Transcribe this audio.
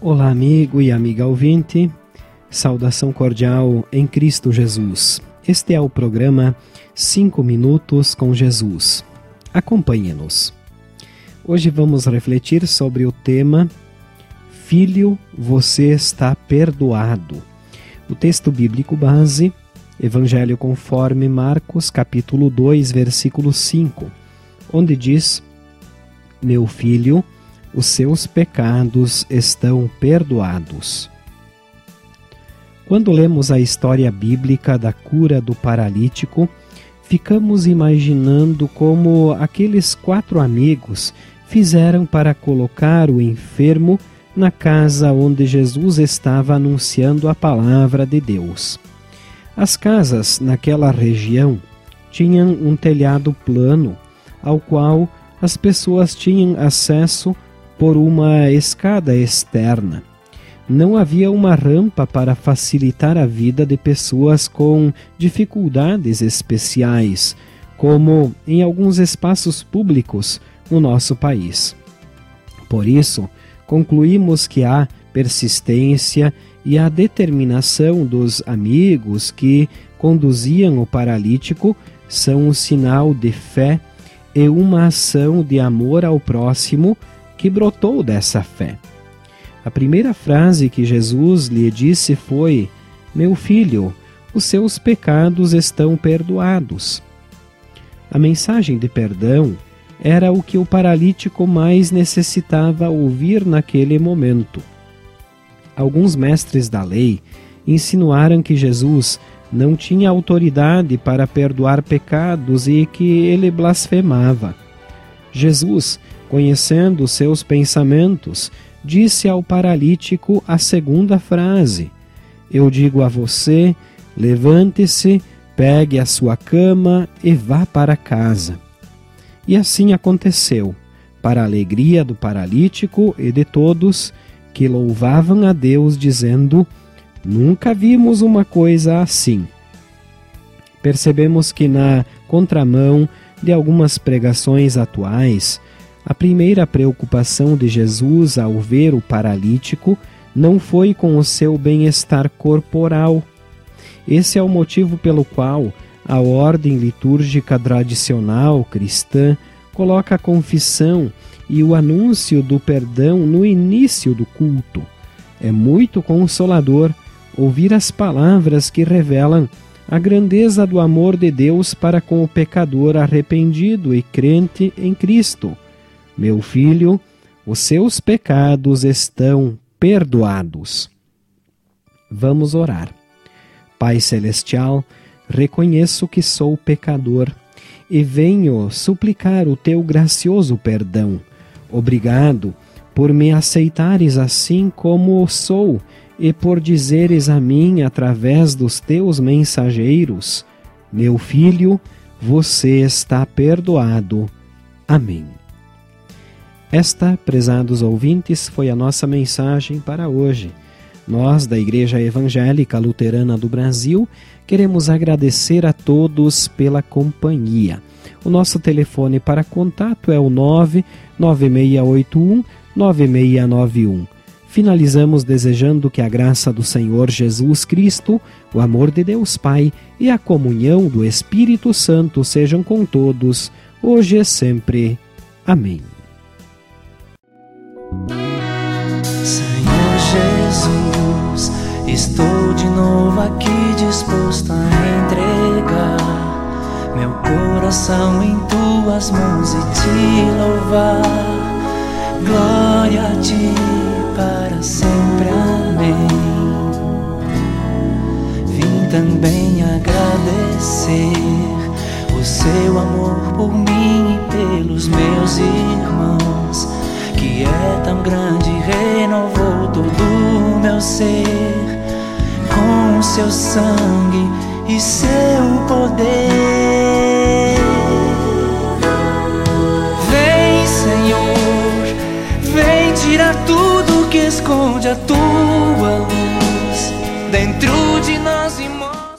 Olá, amigo e amiga ouvinte. Saudação cordial em Cristo Jesus. Este é o programa 5 Minutos com Jesus. Acompanhe-nos. Hoje vamos refletir sobre o tema Filho, você está perdoado. O texto bíblico base, Evangelho conforme Marcos, capítulo 2, versículo 5, onde diz: Meu filho, os seus pecados estão perdoados. Quando lemos a história bíblica da cura do paralítico, ficamos imaginando como aqueles quatro amigos fizeram para colocar o enfermo na casa onde Jesus estava anunciando a palavra de Deus. As casas naquela região tinham um telhado plano, ao qual as pessoas tinham acesso por uma escada externa. Não havia uma rampa para facilitar a vida de pessoas com dificuldades especiais, como em alguns espaços públicos no nosso país. Por isso, concluímos que a persistência e a determinação dos amigos que conduziam o paralítico são um sinal de fé e uma ação de amor ao próximo que brotou dessa fé. A primeira frase que Jesus lhe disse foi: Meu filho, os seus pecados estão perdoados. A mensagem de perdão era o que o paralítico mais necessitava ouvir naquele momento. Alguns mestres da lei insinuaram que Jesus não tinha autoridade para perdoar pecados e que ele blasfemava. Jesus conhecendo seus pensamentos, disse ao paralítico a segunda frase: Eu digo a você, levante-se, pegue a sua cama e vá para casa. E assim aconteceu, para a alegria do paralítico e de todos que louvavam a Deus, dizendo: Nunca vimos uma coisa assim. Percebemos que na contramão de algumas pregações atuais, a primeira preocupação de Jesus ao ver o paralítico não foi com o seu bem-estar corporal. Esse é o motivo pelo qual a ordem litúrgica tradicional cristã coloca a confissão e o anúncio do perdão no início do culto. É muito consolador ouvir as palavras que revelam a grandeza do amor de Deus para com o pecador arrependido e crente em Cristo meu filho, os seus pecados estão perdoados. Vamos orar. Pai Celestial, reconheço que sou pecador e venho suplicar o teu gracioso perdão. Obrigado por me aceitares assim como sou e por dizeres a mim através dos teus mensageiros: Meu filho, você está perdoado. Amém. Esta, prezados ouvintes, foi a nossa mensagem para hoje. Nós, da Igreja Evangélica Luterana do Brasil, queremos agradecer a todos pela companhia. O nosso telefone para contato é o 99681 9691. Finalizamos desejando que a graça do Senhor Jesus Cristo, o amor de Deus Pai e a comunhão do Espírito Santo sejam com todos, hoje e sempre. Amém. Estou de novo aqui disposto a entregar meu coração em tuas mãos e te louvar. Glória a ti para sempre. Amém. Vim também agradecer o seu amor por mim e pelos meus irmãos que é tão grande, renovou todo o meu ser seu sangue e seu poder. Vem, Senhor, vem tirar tudo que esconde a tua luz dentro